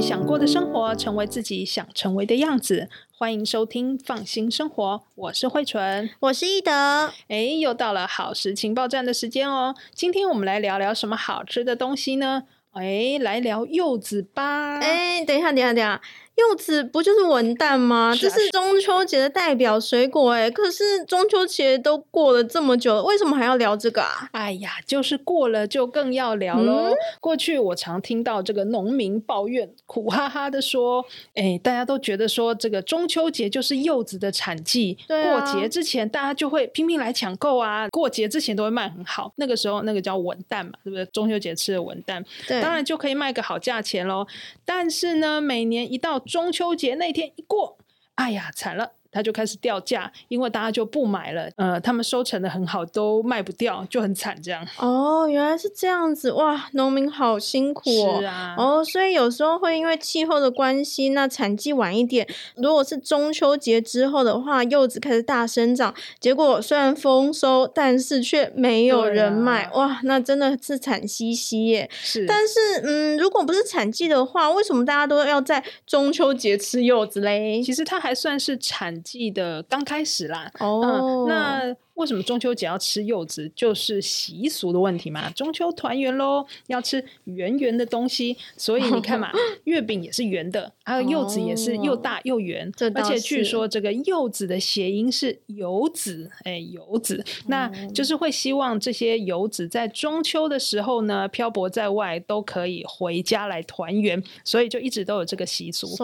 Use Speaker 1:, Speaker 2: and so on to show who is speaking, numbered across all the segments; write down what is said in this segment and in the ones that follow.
Speaker 1: 想过的生活，成为自己想成为的样子。欢迎收听《放心生活》，我是慧纯，
Speaker 2: 我是易德。
Speaker 1: 哎，又到了好时情报站的时间哦。今天我们来聊聊什么好吃的东西呢？哎，来聊柚子吧。
Speaker 2: 哎，等一下，等一下，等一下。柚子不就是文旦吗？这是中秋节的代表水果哎，可是中秋节都过了这么久了，为什么还要聊这个啊？
Speaker 1: 哎呀，就是过了就更要聊喽。嗯、过去我常听到这个农民抱怨，苦哈哈的说：“哎，大家都觉得说这个中秋节就是柚子的产季，对啊、过节之前大家就会拼命来抢购啊，过节之前都会卖很好。那个时候那个叫文旦嘛，对不对？中秋节吃的文旦，对，当然就可以卖个好价钱喽。但是呢，每年一到中秋节那天一过，哎呀，惨了。它就开始掉价，因为大家就不买了。呃，他们收成的很好，都卖不掉，就很惨这样。
Speaker 2: 哦，原来是这样子哇！农民好辛苦哦。
Speaker 1: 是啊。
Speaker 2: 哦，所以有时候会因为气候的关系，那产季晚一点。如果是中秋节之后的话，柚子开始大生长，结果虽然丰收，但是却没有人买。啊、哇，那真的是惨兮兮耶。
Speaker 1: 是。
Speaker 2: 但是，嗯，如果不是产季的话，为什么大家都要在中秋节吃柚子嘞？
Speaker 1: 其实它还算是产。记得刚开始啦，哦、
Speaker 2: oh.
Speaker 1: 嗯，那。为什么中秋节要吃柚子？就是习俗的问题嘛。中秋团圆喽，要吃圆圆的东西，所以你看嘛，月饼也是圆的，还有柚子也是又大又圆。而且据说这个柚子的谐音是游子，哎，游子，那就是会希望这些游子在中秋的时候呢，漂泊在外都可以回家来团圆，所以就一直都有这个习俗。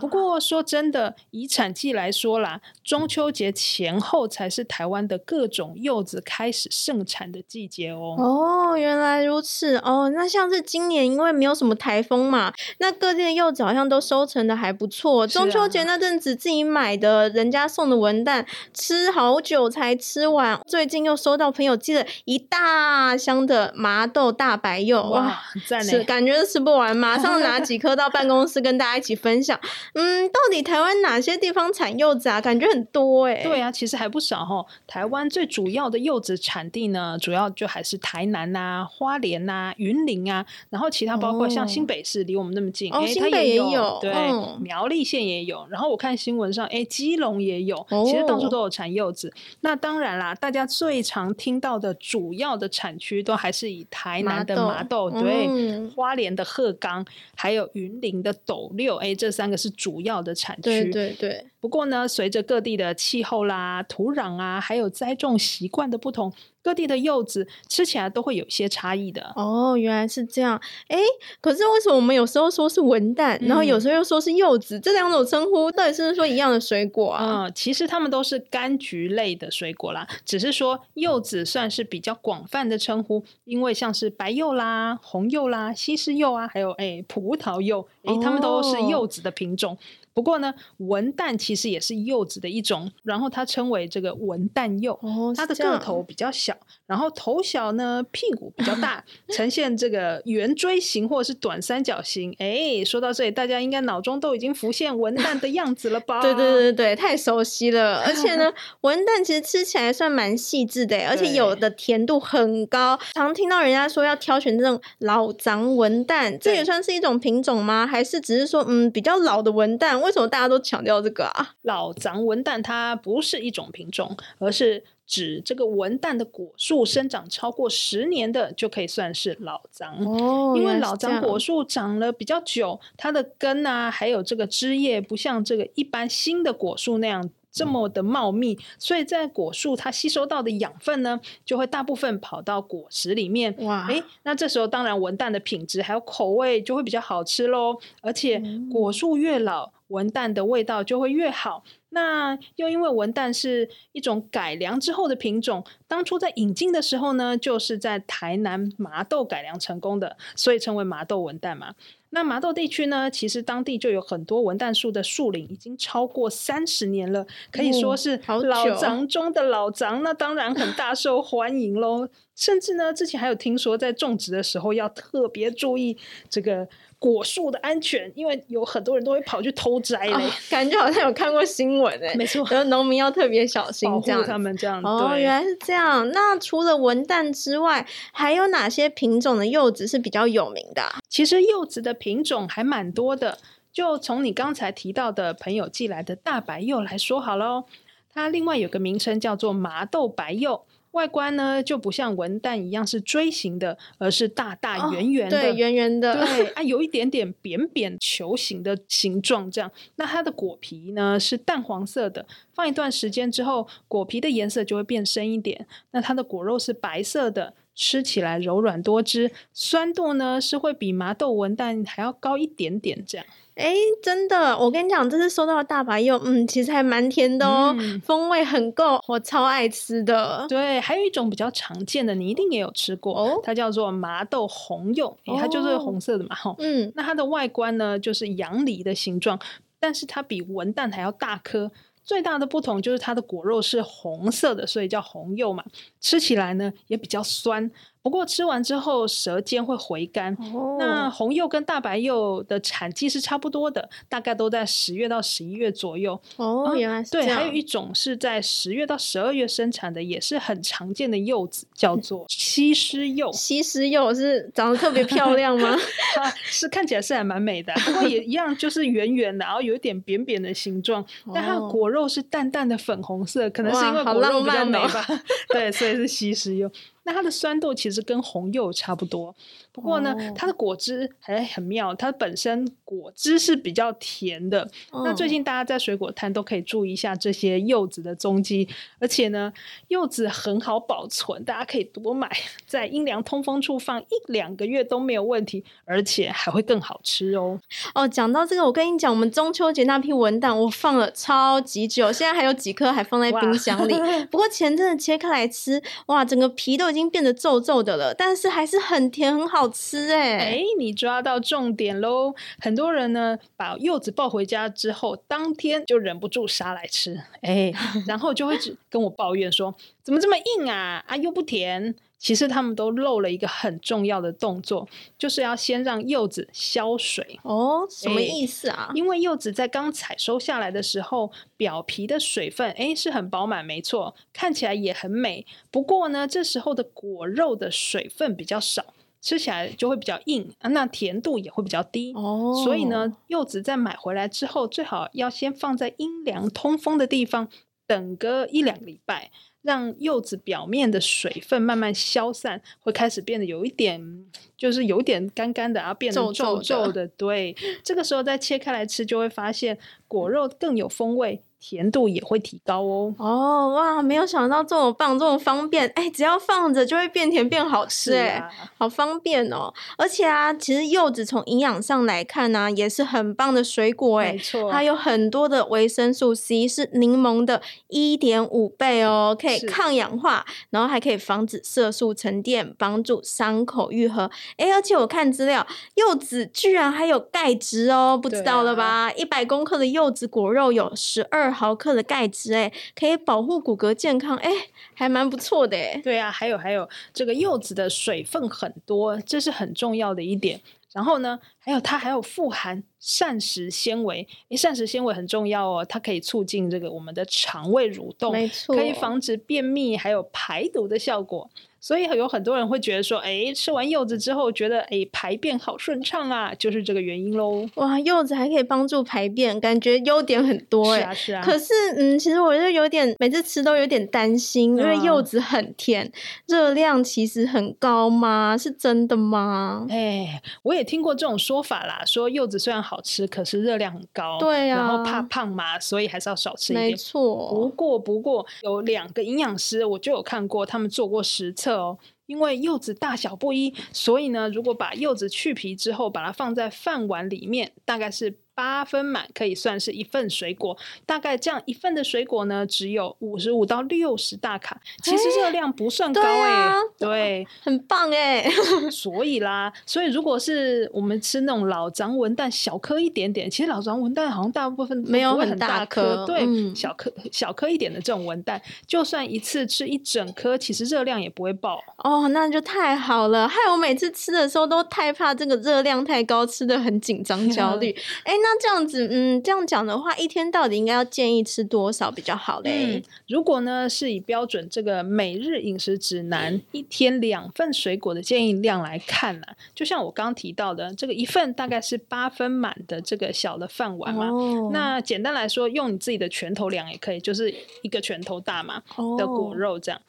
Speaker 1: 不过说真的，以产季来说啦，中秋节前后才是台湾的。各种柚子开始盛产的季节哦。
Speaker 2: 哦，原来如此哦。那像是今年因为没有什么台风嘛，那各地的柚子好像都收成的还不错。中秋节那阵子自己买的人家送的文旦，吃好久才吃完。最近又收到朋友寄了一大箱的麻豆大白柚，哇，哇赞呢，感觉吃不完，马上拿几颗到办公室跟大家一起分享。嗯，到底台湾哪些地方产柚子啊？感觉很多哎。
Speaker 1: 对啊，其实还不少哈。台湾。最主要的柚子产地呢，主要就还是台南呐、啊、花莲呐、啊、云林啊，然后其他包括像新北市离我们那么近，哎、哦，它也有，有对，嗯、苗栗县也有。然后我看新闻上，哎，基隆也有，其实到处都有产柚子。哦、那当然啦，大家最常听到的主要的产区都还是以台南的麻豆，麻豆对，嗯、花莲的鹤冈，还有云林的斗六，哎，这三个是主要的产区。
Speaker 2: 对对对。
Speaker 1: 不过呢，随着各地的气候啦、土壤啊，还有栽种习惯的不同，各地的柚子吃起来都会有一些差异的。
Speaker 2: 哦，原来是这样。哎，可是为什么我们有时候说是文旦，嗯、然后有时候又说是柚子？这两种称呼到底是不是说一样的水果啊？
Speaker 1: 嗯，其实它们都是柑橘类的水果啦，只是说柚子算是比较广泛的称呼，因为像是白柚啦、红柚啦、西施柚啊，还有哎葡萄柚，哎，它们都是柚子的品种。哦不过呢，文旦其实也是柚子的一种，然后它称为这个文旦柚。哦，它的个头比较小，然后头小呢，屁股比较大，呈现这个圆锥形或者是短三角形。哎，说到这里，大家应该脑中都已经浮现文旦的样子了吧？
Speaker 2: 对对对对，太熟悉了。而且呢，文旦其实吃起来算蛮细致的，而且有的甜度很高。常听到人家说要挑选这种老长文旦，这也算是一种品种吗？还是只是说嗯比较老的文旦？为什么大家都强调这个啊？
Speaker 1: 老长文旦它不是一种品种，而是指这个文旦的果树生长超过十年的就可以算是老樟。哦，因为老樟果树长了比较久，它的根啊，还有这个枝叶，不像这个一般新的果树那样这么的茂密，所以在果树它吸收到的养分呢，就会大部分跑到果实里面。哇，诶，那这时候当然文旦的品质还有口味就会比较好吃喽，而且果树越老。文旦的味道就会越好。那又因为文旦是一种改良之后的品种，当初在引进的时候呢，就是在台南麻豆改良成功的，所以称为麻豆文旦嘛。那麻豆地区呢，其实当地就有很多文旦树的树龄已经超过三十年了，可以说是老长中的老欉，那当然很大受欢迎喽。甚至呢，之前还有听说在种植的时候要特别注意这个。果树的安全，因为有很多人都会跑去偷摘嘞，哦，感觉好像有看过新闻诶。没错，然后农民要特别小心，这样他们这样。
Speaker 2: 哦，原来是这样。那除了文旦之外，还有哪些品种的柚子是比较有名的？
Speaker 1: 其实柚子的品种还蛮多的。就从你刚才提到的朋友寄来的大白柚来说好喽，它另外有个名称叫做麻豆白柚。外观呢，就不像文旦一样是锥形的，而是大大圆圆的，
Speaker 2: 哦、对，圆圆的，
Speaker 1: 对啊，有一点点扁扁球形的形状。这样，那它的果皮呢是淡黄色的，放一段时间之后，果皮的颜色就会变深一点。那它的果肉是白色的，吃起来柔软多汁，酸度呢是会比麻豆文旦还要高一点点。这样。
Speaker 2: 哎，真的，我跟你讲，这次收到的大白柚，嗯，其实还蛮甜的哦，嗯、风味很够，我超爱吃的。
Speaker 1: 对，还有一种比较常见的，你一定也有吃过，哦、它叫做麻豆红柚，它就是红色的嘛，哈、哦。嗯，那它的外观呢，就是羊梨的形状，但是它比文旦还要大颗。最大的不同就是它的果肉是红色的，所以叫红柚嘛。吃起来呢也比较酸，不过吃完之后舌尖会回甘。哦、那红柚跟大白柚的产季是差不多的，大概都在十月到十一月左右。
Speaker 2: 哦，原来是
Speaker 1: 还有一种是在十月到十二月生产的，也是很常见的柚子，叫做 西施柚。
Speaker 2: 西施柚是长得特别漂亮吗？
Speaker 1: 它是看起来是还蛮美的，不过也一样，就是圆圆的，然后有一点扁扁的形状，但它的果肉是淡淡的粉红色，可能是因为果肉比较美吧。哦、对，所以。是西施柚，那它的酸度其实跟红柚差不多。不过呢，它的果汁还很妙，它本身果汁是比较甜的。哦、那最近大家在水果摊都可以注意一下这些柚子的踪迹，而且呢，柚子很好保存，大家可以多买，在阴凉通风处放一两个月都没有问题，而且还会更好吃哦。
Speaker 2: 哦，讲到这个，我跟你讲，我们中秋节那批文档我放了超级久，现在还有几颗还放在冰箱里。不过前阵子切开来吃，哇，整个皮都已经变得皱皱的了，但是还是很甜，很好吃哎、欸！
Speaker 1: 你抓到重点喽！很多人呢，把柚子抱回家之后，当天就忍不住杀来吃，哎，然后就会跟我抱怨说：“怎么这么硬啊？啊，又不甜。”其实他们都漏了一个很重要的动作，就是要先让柚子消水。
Speaker 2: 哦，什么意思啊？
Speaker 1: 因为柚子在刚采收下来的时候，表皮的水分哎是很饱满，没错，看起来也很美。不过呢，这时候的果肉的水分比较少。吃起来就会比较硬啊，那甜度也会比较低哦。所以呢，柚子在买回来之后，最好要先放在阴凉通风的地方，等个一两个礼拜，让柚子表面的水分慢慢消散，会开始变得有一点，就是有点干干的，然后变得皱皱的。的对，这个时候再切开来吃，就会发现果肉更有风味。甜度也会提高哦。
Speaker 2: 哦哇，没有想到这么棒，这么方便，哎，只要放着就会变甜变好吃，哎，啊、好方便哦。而且啊，其实柚子从营养上来看呢、啊，也是很棒的水果，哎，没错，它有很多的维生素 C，是柠檬的一点五倍哦，可以抗氧化，然后还可以防止色素沉淀，帮助伤口愈合。哎，而且我看资料，柚子居然还有钙质哦，不知道了吧？一百、啊、公克的柚子果肉有十二。毫克的钙质，哎，可以保护骨骼健康，哎，还蛮不错的，哎。
Speaker 1: 对啊，还有还有，这个柚子的水分很多，这是很重要的一点。然后呢，还有它还有富含膳食纤维，诶，膳食纤维很重要哦，它可以促进这个我们的肠胃蠕动，没错，可以防止便秘，还有排毒的效果。所以有很多人会觉得说，哎，吃完柚子之后觉得，哎，排便好顺畅啊，就是这个原因喽。
Speaker 2: 哇，柚子还可以帮助排便，感觉优点很多哎。是啊，是啊。可是，嗯，其实我就有点，每次吃都有点担心，因为柚子很甜，嗯、热量其实很高吗？是真的吗？
Speaker 1: 哎，我也听过这种说法啦，说柚子虽然好吃，可是热量很高，
Speaker 2: 对呀、啊，
Speaker 1: 然后怕胖嘛，所以还是要少吃一点。
Speaker 2: 没错。
Speaker 1: 不过，不过有两个营养师，我就有看过，他们做过实测。哦，因为柚子大小不一，所以呢，如果把柚子去皮之后，把它放在饭碗里面，大概是。八分满可以算是一份水果，大概这样一份的水果呢，只有五十五到六十大卡，其实热量不算高哎、欸，欸对，啊、对，
Speaker 2: 很棒哎、欸，
Speaker 1: 所以啦，所以如果是我们吃那种老张文旦，小颗一点点，其实老张文旦好像大部分
Speaker 2: 没有很大颗，
Speaker 1: 对，嗯、小颗小颗一点的这种文旦，就算一次吃一整颗，其实热量也不会爆。
Speaker 2: 哦，那就太好了，害我每次吃的时候都太怕这个热量太高，吃的很紧张焦虑，哎、欸、那。那这样子，嗯，这样讲的话，一天到底应该要建议吃多少比较好嘞？
Speaker 1: 嗯，如果呢是以标准这个每日饮食指南一天两份水果的建议量来看呢，就像我刚刚提到的，这个一份大概是八分满的这个小的饭碗嘛。哦，那简单来说，用你自己的拳头量也可以，就是一个拳头大嘛的果肉这样。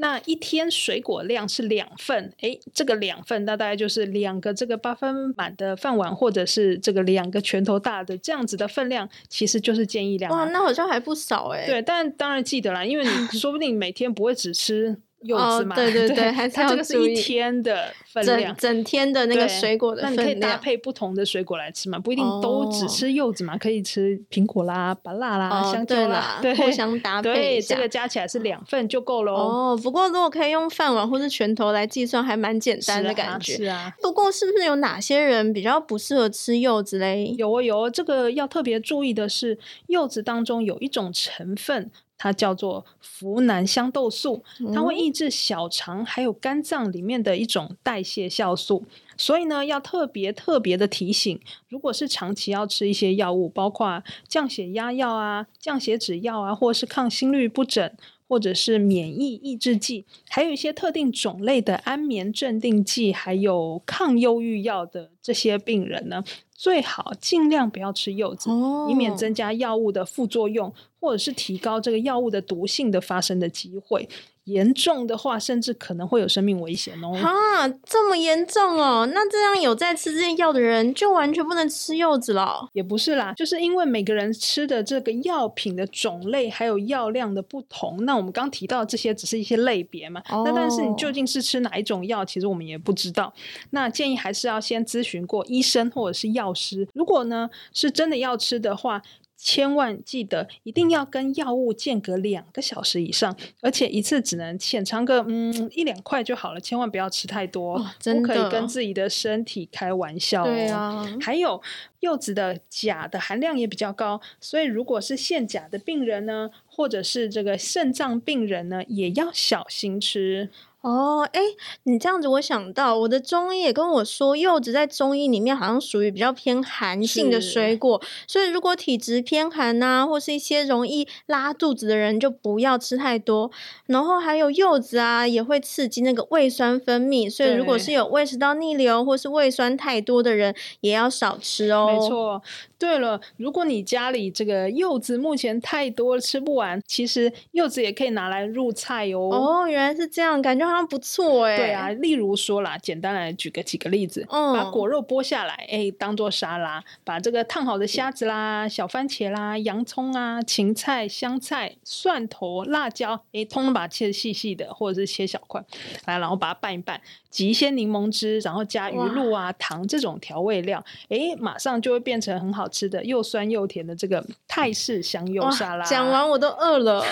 Speaker 1: 那一天水果量是两份，诶，这个两份那大概就是两个这个八分满的饭碗，或者是这个两个拳头大的这样子的分量，其实就是建议量。
Speaker 2: 哇，那好像还不少诶。
Speaker 1: 对，但当然记得啦，因为你 说不定每天不会只吃。柚子嘛，
Speaker 2: 哦，对对 对，
Speaker 1: 对
Speaker 2: 还是
Speaker 1: 它这个是一天的分量，
Speaker 2: 整整天的那个水果的分量。
Speaker 1: 那你可以搭配不同的水果来吃嘛，不一定都只吃柚子嘛，哦，可以吃苹果啦、芭乐啦、哦、香蕉啦，
Speaker 2: 对，互相 搭配。
Speaker 1: 对，这个加起来是两份就够了
Speaker 2: 哦。不过如果可以用饭碗或是拳头来计算，还蛮简单的感觉。
Speaker 1: 是啊，是啊。
Speaker 2: 不过是不是有哪些人比较不适合吃柚子嘞？
Speaker 1: 有哦有哦，这个要特别注意的是，柚子当中有一种成分。它叫做呋喃香豆素，它会抑制小肠还有肝脏里面的一种代谢酵素，所以呢，要特别特别的提醒，如果是长期要吃一些药物，包括降血压药啊、降血脂药啊，或是抗心律不整，或者是免疫抑制剂，还有一些特定种类的安眠镇定剂，还有抗忧郁药的这些病人呢，最好尽量不要吃柚子，以免增加药物的副作用。或者是提高这个药物的毒性的发生的机会，严重的话甚至可能会有生命危险哦。
Speaker 2: 啊，这么严重哦？那这样有在吃这些药的人就完全不能吃柚子了？
Speaker 1: 也不是啦，就是因为每个人吃的这个药品的种类还有药量的不同。那我们刚提到这些只是一些类别嘛，哦、那但是你究竟是吃哪一种药，其实我们也不知道。那建议还是要先咨询过医生或者是药师。如果呢是真的要吃的话。千万记得一定要跟药物间隔两个小时以上，而且一次只能浅尝个嗯一两块就好了，千万不要吃太多，哦、真的不可以跟自己的身体开玩笑哦。对啊，还有柚子的钾的含量也比较高，所以如果是限钾的病人呢，或者是这个肾脏病人呢，也要小心吃。
Speaker 2: 哦，哎，你这样子，我想到我的中医也跟我说，柚子在中医里面好像属于比较偏寒性的水果，所以如果体质偏寒啊，或是一些容易拉肚子的人，就不要吃太多。然后还有柚子啊，也会刺激那个胃酸分泌，所以如果是有胃食道逆流或是胃酸太多的人，也要少吃哦。
Speaker 1: 没错。对了，如果你家里这个柚子目前太多了，吃不完，其实柚子也可以拿来入菜哦。
Speaker 2: 哦，原来是这样，感觉好像不错哎。
Speaker 1: 对啊，例如说啦，简单来举个几个例子，嗯，把果肉剥下来，哎，当做沙拉，把这个烫好的虾子啦、小番茄啦、洋葱啊、芹菜、香菜、蒜头、辣椒，哎，通通把它切细细的，或者是切小块，来，然后把它拌一拌。挤一些柠檬汁，然后加鱼露啊、糖这种调味料，诶，马上就会变成很好吃的又酸又甜的这个泰式香柚沙拉。
Speaker 2: 讲完我都饿了，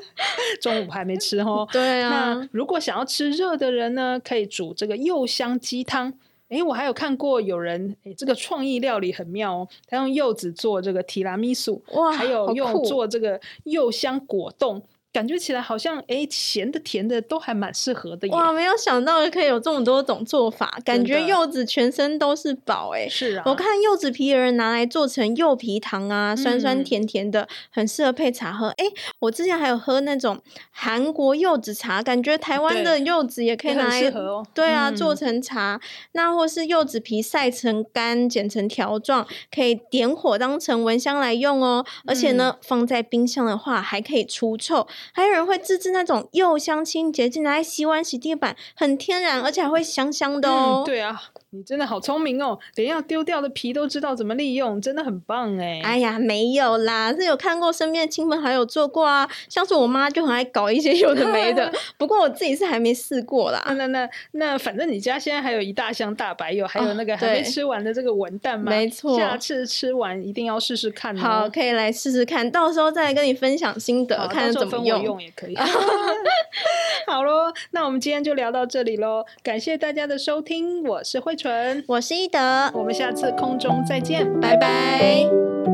Speaker 1: 中午还没吃哦。
Speaker 2: 对啊，
Speaker 1: 那如果想要吃热的人呢，可以煮这个柚香鸡汤。诶，我还有看过有人，诶，这个创意料理很妙哦，他用柚子做这个提拉米苏，哇，还有用做这个柚香果冻。感觉起来好像哎，咸的甜的都还蛮适合的。
Speaker 2: 哇，没有想到可以有这么多种做法，感觉柚子全身都是宝哎。
Speaker 1: 是啊，
Speaker 2: 我看柚子皮有人拿来做成柚皮糖啊，酸酸甜甜的，嗯、很适合配茶喝。哎，我之前还有喝那种韩国柚子茶，感觉台湾的柚子也可以拿来，
Speaker 1: 适合哦。
Speaker 2: 对啊，做成茶，嗯、那或是柚子皮晒成干，剪成条状，可以点火当成蚊香来用哦。而且呢，嗯、放在冰箱的话还可以除臭。还有人会自制那种柚香清洁剂，拿来洗碗、洗地板，很天然，而且还会香香的哦。
Speaker 1: 嗯，对啊。你真的好聪明哦，连要丢掉的皮都知道怎么利用，真的很棒哎！
Speaker 2: 哎呀，没有啦，是有看过身边的亲朋好友做过啊，像是我妈就很爱搞一些有的没的，不过我自己是还没试过啦。
Speaker 1: 那那那，那反正你家现在还有一大箱大白柚，还有那个还没吃完的这个文旦嘛，
Speaker 2: 没错，
Speaker 1: 下次吃完一定要试试看哦。
Speaker 2: 好，可以来试试看，到时候再来跟你分享心得，看怎么用，
Speaker 1: 用也可以。好喽，那我们今天就聊到这里喽，感谢大家的收听，我是慧纯，
Speaker 2: 我是一德，
Speaker 1: 我们下次空中再见，
Speaker 2: 拜拜。